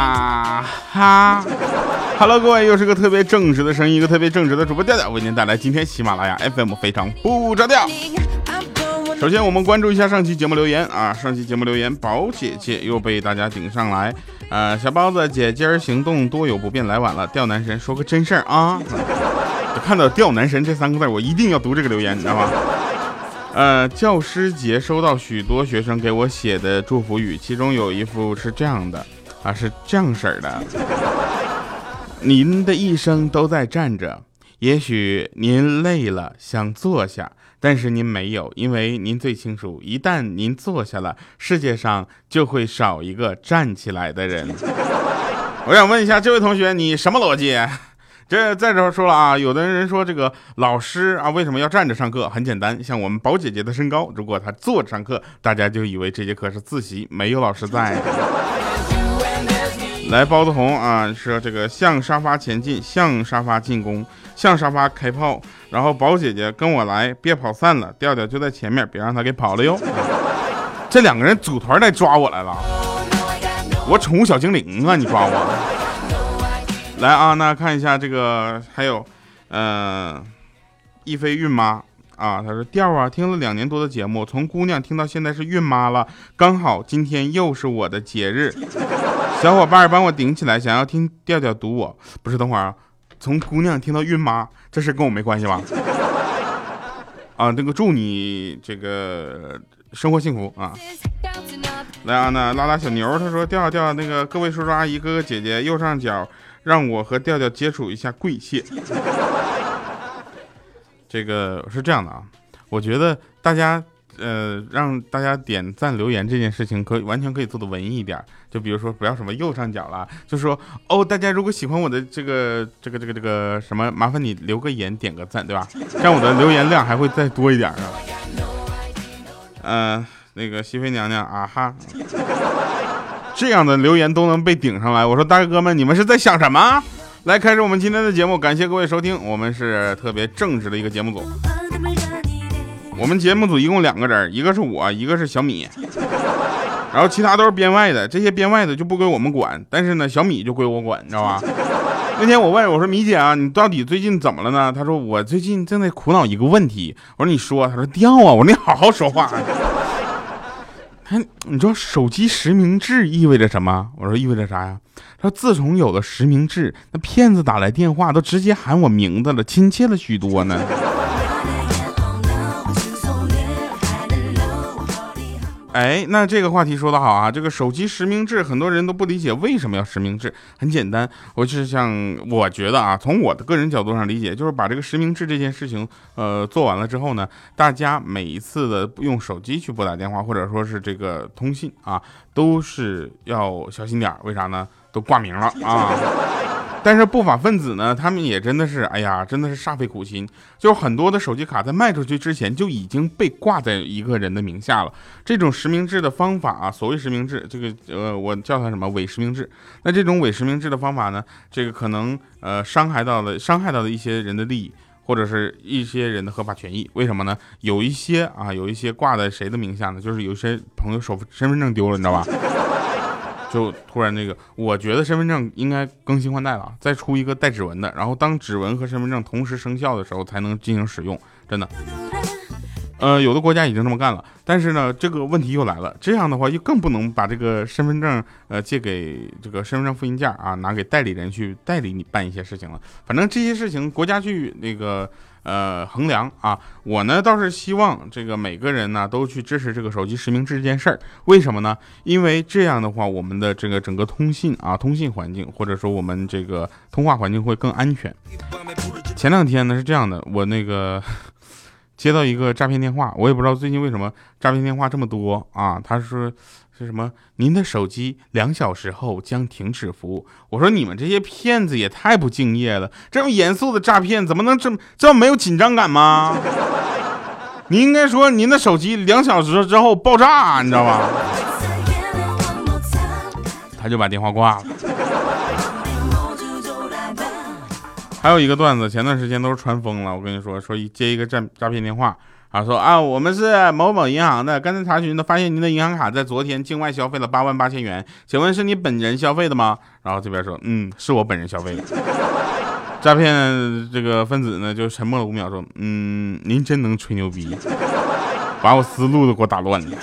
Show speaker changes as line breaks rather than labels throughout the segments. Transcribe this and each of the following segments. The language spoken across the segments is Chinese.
啊哈，Hello，各位，又是个特别正直的声音，一个特别正直的主播调调，为您带来今天喜马拉雅 FM 非常不着调。首先，我们关注一下上期节目留言啊，上期节目留言，宝姐姐又被大家顶上来。呃，小包子姐今儿行动多有不便，来晚了。吊男神说个真事儿啊，看到吊男神这三个字，我一定要读这个留言，你知道吗？呃，教师节收到许多学生给我写的祝福语，其中有一幅是这样的，啊，是这样式儿的。您的一生都在站着，也许您累了想坐下，但是您没有，因为您最清楚，一旦您坐下了，世界上就会少一个站起来的人。我想问一下这位同学，你什么逻辑？这再者说了啊，有的人说这个老师啊为什么要站着上课？很简单，像我们宝姐姐的身高，如果她坐着上课，大家就以为这节课是自习，没有老师在。来，包子红啊，说这个向沙发前进，向沙发进攻，向沙发开炮。然后宝姐姐跟我来，别跑散了，调调就在前面，别让他给跑了哟。这两个人组团来抓我来了，我宠物小精灵啊，你抓我。来啊，那看一下这个，还有，嗯，一飞孕妈啊，他说调啊，听了两年多的节目，从姑娘听到现在是孕妈了，刚好今天又是我的节日，小伙伴帮我顶起来，想要听调调读我，不是，等会儿啊，从姑娘听到孕妈，这事跟我没关系吧？啊，这个祝你这个生活幸福啊！来啊，那拉拉小牛，他说调调那个各位叔叔阿姨哥哥姐姐右上角。让我和调调接触一下，跪谢。这个是这样的啊，我觉得大家呃让大家点赞留言这件事情，可以完全可以做的文艺一点。就比如说不要什么右上角了，就说哦，大家如果喜欢我的这个这个这个这个什么，麻烦你留个言，点个赞，对吧？这样我的留言量还会再多一点啊。嗯，那个熹妃娘娘啊哈。这样的留言都能被顶上来，我说大哥们，你们是在想什么？来开始我们今天的节目，感谢各位收听，我们是特别正直的一个节目组。我们节目组一共两个人，一个是我，一个是小米，然后其他都是编外的，这些编外的就不归我们管，但是呢，小米就归我管，你知道吧？那天我问我说米姐啊，你到底最近怎么了呢？她说我最近正在苦恼一个问题。我说你说，她说掉啊。我说你好好说话。哎，你知道手机实名制意味着什么？我说意味着啥呀？他说自从有了实名制，那骗子打来电话都直接喊我名字了，亲切了许多呢。哎，那这个话题说的好啊！这个手机实名制，很多人都不理解为什么要实名制。很简单，我就是想，我觉得啊，从我的个人角度上理解，就是把这个实名制这件事情，呃，做完了之后呢，大家每一次的用手机去拨打电话，或者说是这个通信啊，都是要小心点。为啥呢？都挂名了 啊。但是不法分子呢，他们也真的是，哎呀，真的是煞费苦心。就是很多的手机卡在卖出去之前就已经被挂在一个人的名下了。这种实名制的方法啊，所谓实名制，这个呃，我叫它什么伪实名制。那这种伪实名制的方法呢，这个可能呃伤害到了伤害到了一些人的利益，或者是一些人的合法权益。为什么呢？有一些啊，有一些挂在谁的名下呢？就是有些朋友手身份证丢了，你知道吧？就突然那个，我觉得身份证应该更新换代了，再出一个带指纹的，然后当指纹和身份证同时生效的时候才能进行使用，真的。呃，有的国家已经这么干了，但是呢，这个问题又来了，这样的话又更不能把这个身份证呃借给这个身份证复印件啊，拿给代理人去代理你办一些事情了。反正这些事情国家去那个。呃，衡量啊，我呢倒是希望这个每个人呢都去支持这个手机实名制这件事儿。为什么呢？因为这样的话，我们的这个整个通信啊，通信环境或者说我们这个通话环境会更安全。前两天呢是这样的，我那个接到一个诈骗电话，我也不知道最近为什么诈骗电话这么多啊。他说。是什么？您的手机两小时后将停止服务。我说你们这些骗子也太不敬业了！这 么严肃的诈骗，怎么能这么这么没有紧张感吗？你应该说您的手机两小时之后爆炸，你知道吧？他就把电话挂了。还有一个段子，前段时间都是传疯了。我跟你说，说一接一个诈诈骗电话。啊，说啊，我们是某某银行的，刚才查询的发现您的银行卡在昨天境外消费了八万八千元，请问是你本人消费的吗？然后这边说，嗯，是我本人消费的。诈骗这个分子呢就沉默了五秒，说，嗯，您真能吹牛逼，把我思路都给我打乱了。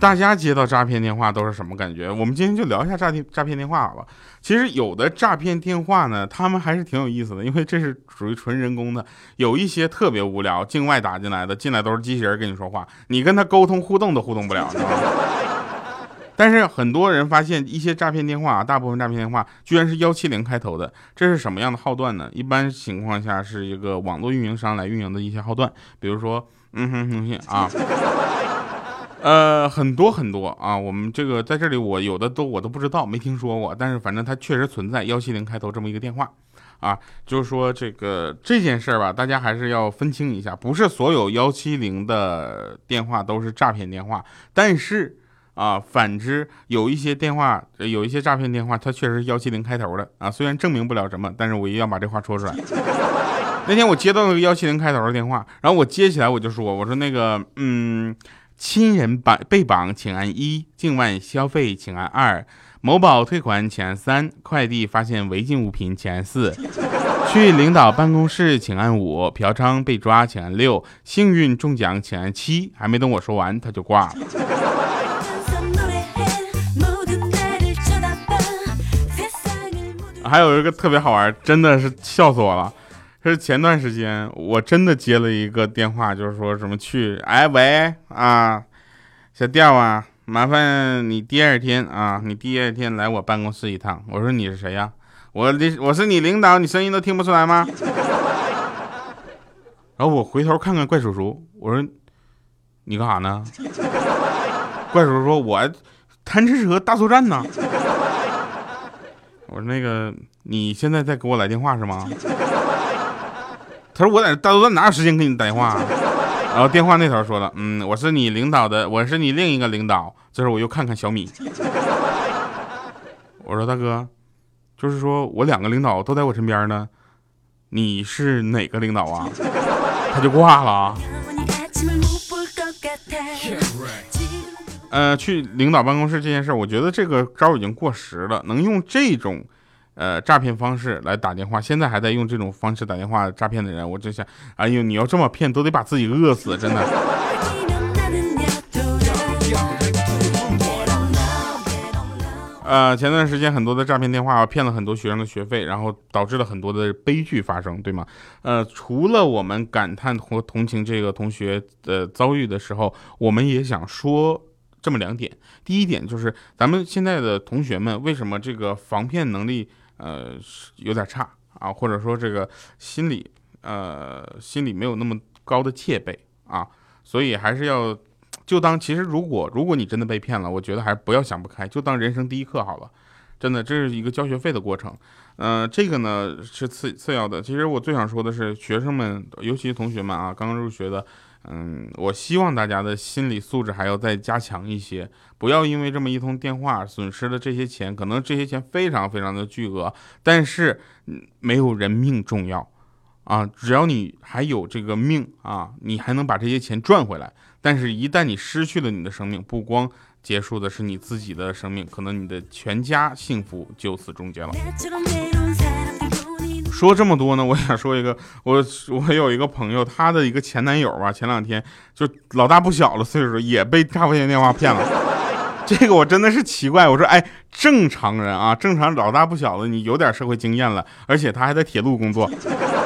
大家接到诈骗电话都是什么感觉？我们今天就聊一下诈骗诈骗电话好了。其实有的诈骗电话呢，他们还是挺有意思的，因为这是属于纯人工的。有一些特别无聊，境外打进来的，进来都是机器人跟你说话，你跟他沟通互动都互动不了，但是很多人发现一些诈骗电话啊，大部分诈骗电话居然是幺七零开头的，这是什么样的号段呢？一般情况下是一个网络运营商来运营的一些号段，比如说，嗯哼哼哼啊。呃，很多很多啊，我们这个在这里，我有的都我都不知道，没听说过，但是反正它确实存在幺七零开头这么一个电话，啊，就是说这个这件事儿吧，大家还是要分清一下，不是所有幺七零的电话都是诈骗电话，但是啊，反之有一些电话，有一些诈骗电话，它确实是幺七零开头的啊，虽然证明不了什么，但是我一定要把这话说出来。那天我接到那个幺七零开头的电话，然后我接起来我就说，我说那个，嗯。亲人绑被绑，请按一；境外消费，请按二；某宝退款，请按三；快递发现违禁物品，请按四；去领导办公室，请按五；嫖娼被抓，请按六；幸运中奖，请按七。还没等我说完，他就挂了。还有一个特别好玩，真的是笑死我了。是前段时间我真的接了一个电话，就是说什么去，哎喂啊，小调啊，麻烦你第二天啊，你第二天来我办公室一趟。我说你是谁呀？我的我是你领导，你声音都听不出来吗？然后我回头看看怪叔叔，我说你干啥呢？怪叔叔说我贪吃蛇大作战呢。我说那个你现在在给我来电话是吗？他说：“我在大作战哪有时间给你打电话？”然后电话那头说了：“嗯，我是你领导的，我是你另一个领导。”这时候我又看看小米，我说：“大哥，就是说我两个领导都在我身边呢，你是哪个领导啊？”他就挂了。呃，去领导办公室这件事，我觉得这个招已经过时了，能用这种。呃，诈骗方式来打电话，现在还在用这种方式打电话诈骗的人，我就想，哎呦，你要这么骗，都得把自己饿死，真的。呃，前段时间很多的诈骗电话骗了很多学生的学费，然后导致了很多的悲剧发生，对吗？呃，除了我们感叹和同情这个同学的遭遇的时候，我们也想说这么两点。第一点就是，咱们现在的同学们为什么这个防骗能力？呃，有点差啊，或者说这个心理，呃，心理没有那么高的戒备啊，所以还是要就当其实如果如果你真的被骗了，我觉得还是不要想不开，就当人生第一课好了，真的这是一个交学费的过程。嗯，这个呢是次次要的。其实我最想说的是，学生们，尤其同学们啊，刚刚入学的。嗯，我希望大家的心理素质还要再加强一些，不要因为这么一通电话损失了这些钱，可能这些钱非常非常的巨额，但是没有人命重要啊！只要你还有这个命啊，你还能把这些钱赚回来。但是，一旦你失去了你的生命，不光结束的是你自己的生命，可能你的全家幸福就此终结了。说这么多呢，我想说一个，我我有一个朋友，他的一个前男友吧，前两天就老大不小了，岁数也被诈骗电话骗了。这个我真的是奇怪，我说哎，正常人啊，正常老大不小的，你有点社会经验了，而且他还在铁路工作，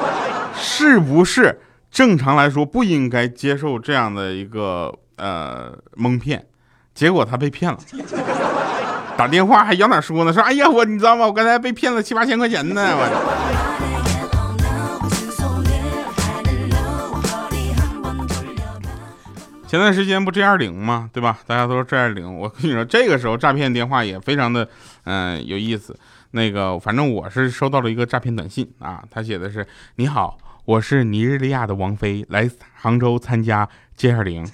是不是正常来说不应该接受这样的一个呃蒙骗？结果他被骗了，打电话还咬哪说呢？说哎呀，我你知道吗？我刚才被骗了七八千块钱呢，我。前段时间不 G 二零吗？对吧？大家都说 G 二零。我跟你说，这个时候诈骗电话也非常的，嗯，有意思。那个，反正我是收到了一个诈骗短信啊，他写的是：你好，我是尼日利亚的王菲，来杭州参加 G 二零，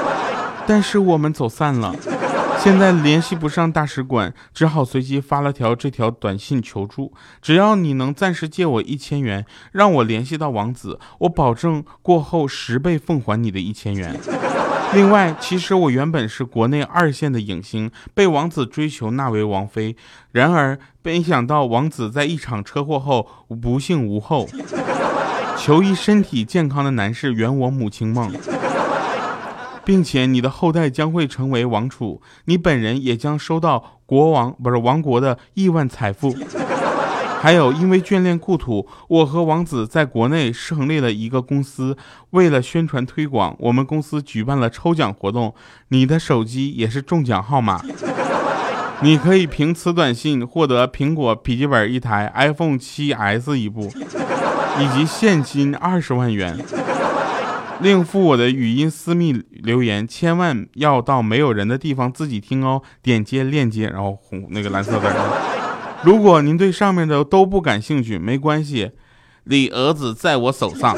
但是我们走散了。现在联系不上大使馆，只好随机发了条这条短信求助。只要你能暂时借我一千元，让我联系到王子，我保证过后十倍奉还你的一千元。另外，其实我原本是国内二线的影星，被王子追求纳为王妃。然而，没想到王子在一场车祸后不幸无后。求一身体健康的男士圆我母亲梦，并且你的后代将会成为王储，你本人也将收到国王不是王国的亿万财富。还有，因为眷恋故土，我和王子在国内成立了一个公司。为了宣传推广，我们公司举办了抽奖活动，你的手机也是中奖号码。你可以凭此短信获得苹果笔记本一台、iPhone 7s 一部，以及现金二十万元。另附我的语音私密留言，千万要到没有人的地方自己听哦。点击链接，然后红那个蓝色的。如果您对上面的都不感兴趣，没关系，你儿子在我手上。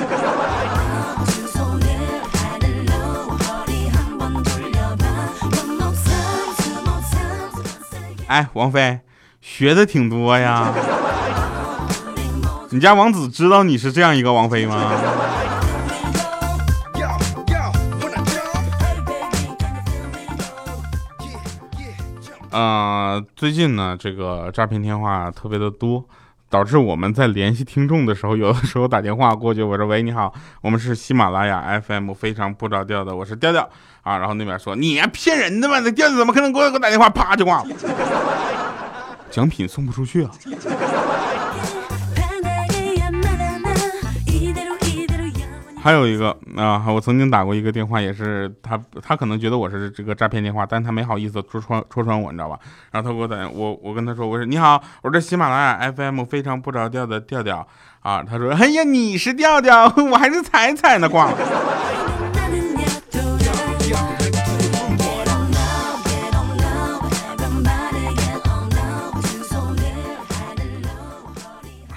哎，王菲，学的挺多呀。你家王子知道你是这样一个王菲吗？呃，最近呢，这个诈骗电话特别的多，导致我们在联系听众的时候，有的时候打电话过去，我说喂，你好，我们是喜马拉雅 FM，非常不着调的，我是调调啊，然后那边说你骗人的嘛？那调调怎么可能给我给我打电话？啪就挂了，奖品送不出去啊。还有一个啊，我曾经打过一个电话，也是他，他可能觉得我是这个诈骗电话，但他没好意思戳穿戳穿我，你知道吧？然后他给我打，我我跟他说，我说你好，我这喜马拉雅 FM 非常不着调的调调啊，他说，哎呀，你是调调，我还是彩彩呢，挂了。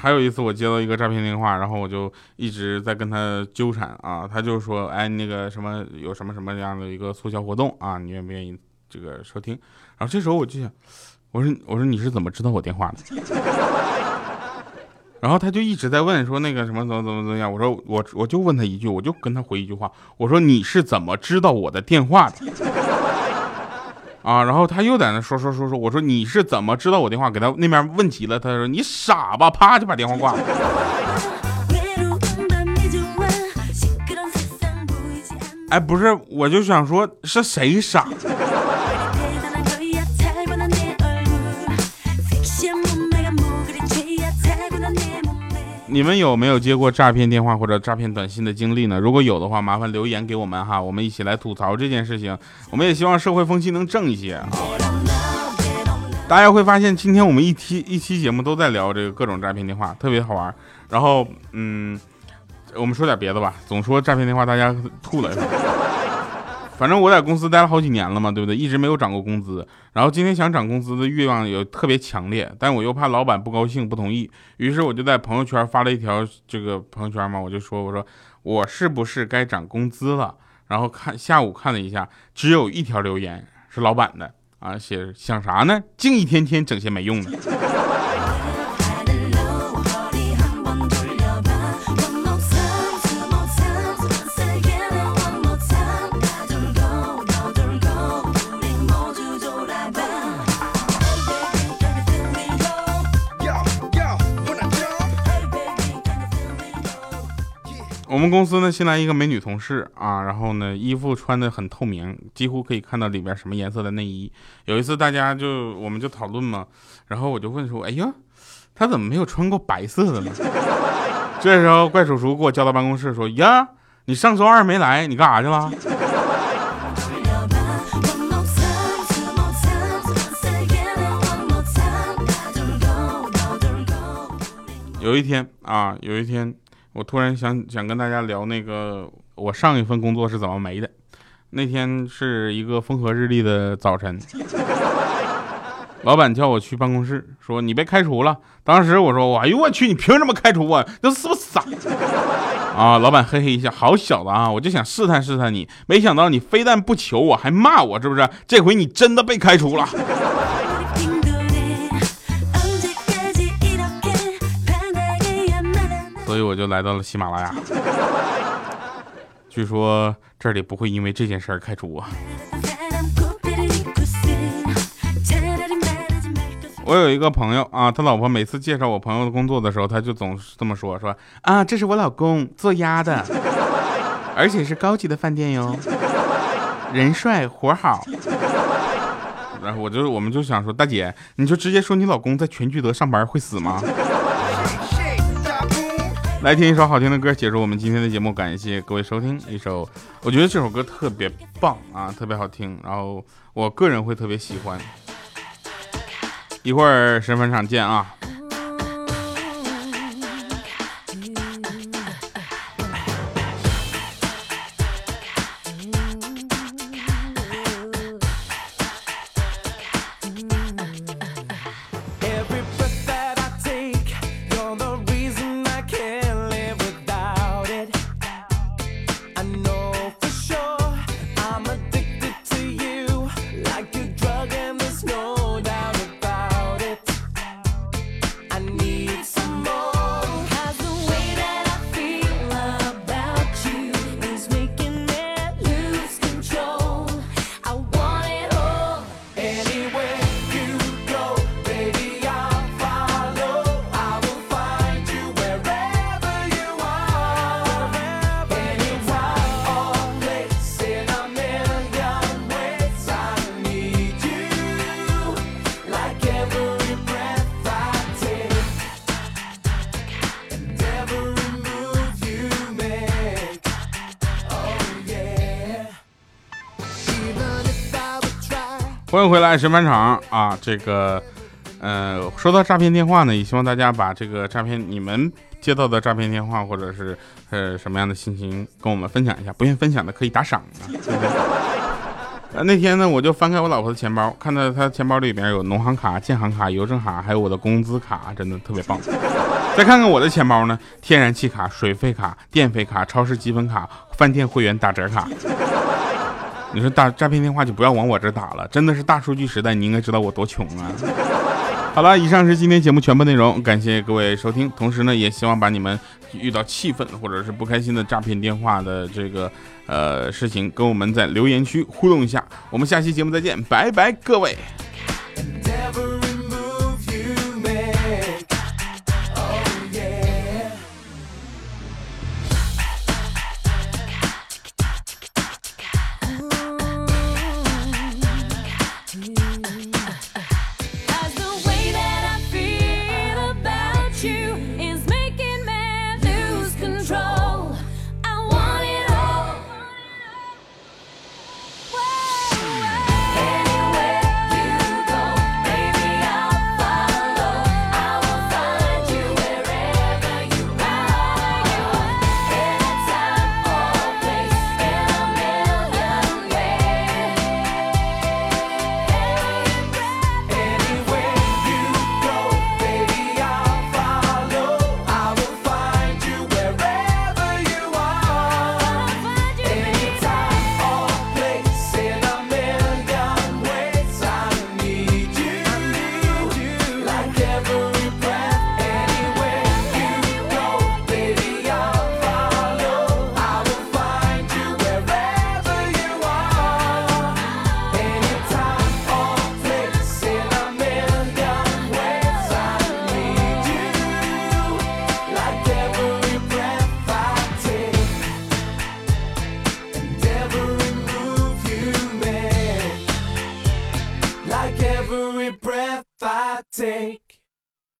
还有一次，我接到一个诈骗电话，然后我就一直在跟他纠缠啊，他就说，哎，那个什么有什么什么样的一个促销活动啊，你愿不愿意这个收听？然后这时候我就想，我说我说你是怎么知道我电话的？然后他就一直在问说那个什么怎么怎么怎么样？我说我我就问他一句，我就跟他回一句话，我说你是怎么知道我的电话的？啊，然后他又在那说说说说，我说你是怎么知道我电话？给他那边问急了，他说你傻吧，啪就把电话挂了。哎，不是，我就想说，是谁傻？你们有没有接过诈骗电话或者诈骗短信的经历呢？如果有的话，麻烦留言给我们哈，我们一起来吐槽这件事情。我们也希望社会风气能正一些啊。大家会发现，今天我们一期一期节目都在聊这个各种诈骗电话，特别好玩。然后，嗯，我们说点别的吧。总说诈骗电话，大家吐了。反正我在公司待了好几年了嘛，对不对？一直没有涨过工资，然后今天想涨工资的欲望也特别强烈，但我又怕老板不高兴不同意，于是我就在朋友圈发了一条这个朋友圈嘛，我就说我说我是不是该涨工资了？然后看下午看了一下，只有一条留言是老板的啊，写想啥呢？净一天天整些没用的。我们公司呢新来一个美女同事啊，然后呢衣服穿的很透明，几乎可以看到里边什么颜色的内衣。有一次大家就我们就讨论嘛，然后我就问说，哎呀，她怎么没有穿过白色的呢？这时候怪叔叔给我叫到办公室说，呀，你上周二没来，你干啥去了？有一天啊，有一天。我突然想想跟大家聊那个我上一份工作是怎么没的。那天是一个风和日丽的早晨，老板叫我去办公室，说你被开除了。当时我说，哎呦我去，你凭什么开除我？这是不是傻？
啊，老板嘿嘿一笑，好小子啊，我就想试探试探你，没想到你非但不求我，还骂我，是不是？这回你真的被开除了。所以我就来到了喜马拉雅。据说这里不会因为这件事儿开除我。我有一个朋友啊，他老婆每次介绍我朋友的工作的时候，他就总是这么说：说啊，这是我老公做鸭的，而且是高级的饭店哟，人帅活好。然后我就我们就想说，大姐，你就直接说你老公在全聚德上班会死吗？来听一首好听的歌，结束我们今天的节目。感谢各位收听一首，我觉得这首歌特别棒啊，特别好听，然后我个人会特别喜欢。一会儿神返场见啊！欢迎回来，神返场啊！这个，呃，说到诈骗电话呢，也希望大家把这个诈骗你们接到的诈骗电话或者是呃什么样的心情跟我们分享一下。不愿意分享的可以打赏啊。呃，那天呢，我就翻开我老婆的钱包，看到她钱包里边有农行卡、建行卡、邮政卡，还有我的工资卡，真的特别棒。再看看我的钱包呢，天然气卡、水费卡、电费卡、超市积分卡、饭店会员打折卡。你说大诈骗电话就不要往我这打了，真的是大数据时代，你应该知道我多穷啊。好了，以上是今天节目全部内容，感谢各位收听。同时呢，也希望把你们遇到气愤或者是不开心的诈骗电话的这个呃事情，跟我们在留言区互动一下。我们下期节目再见，拜拜，各位。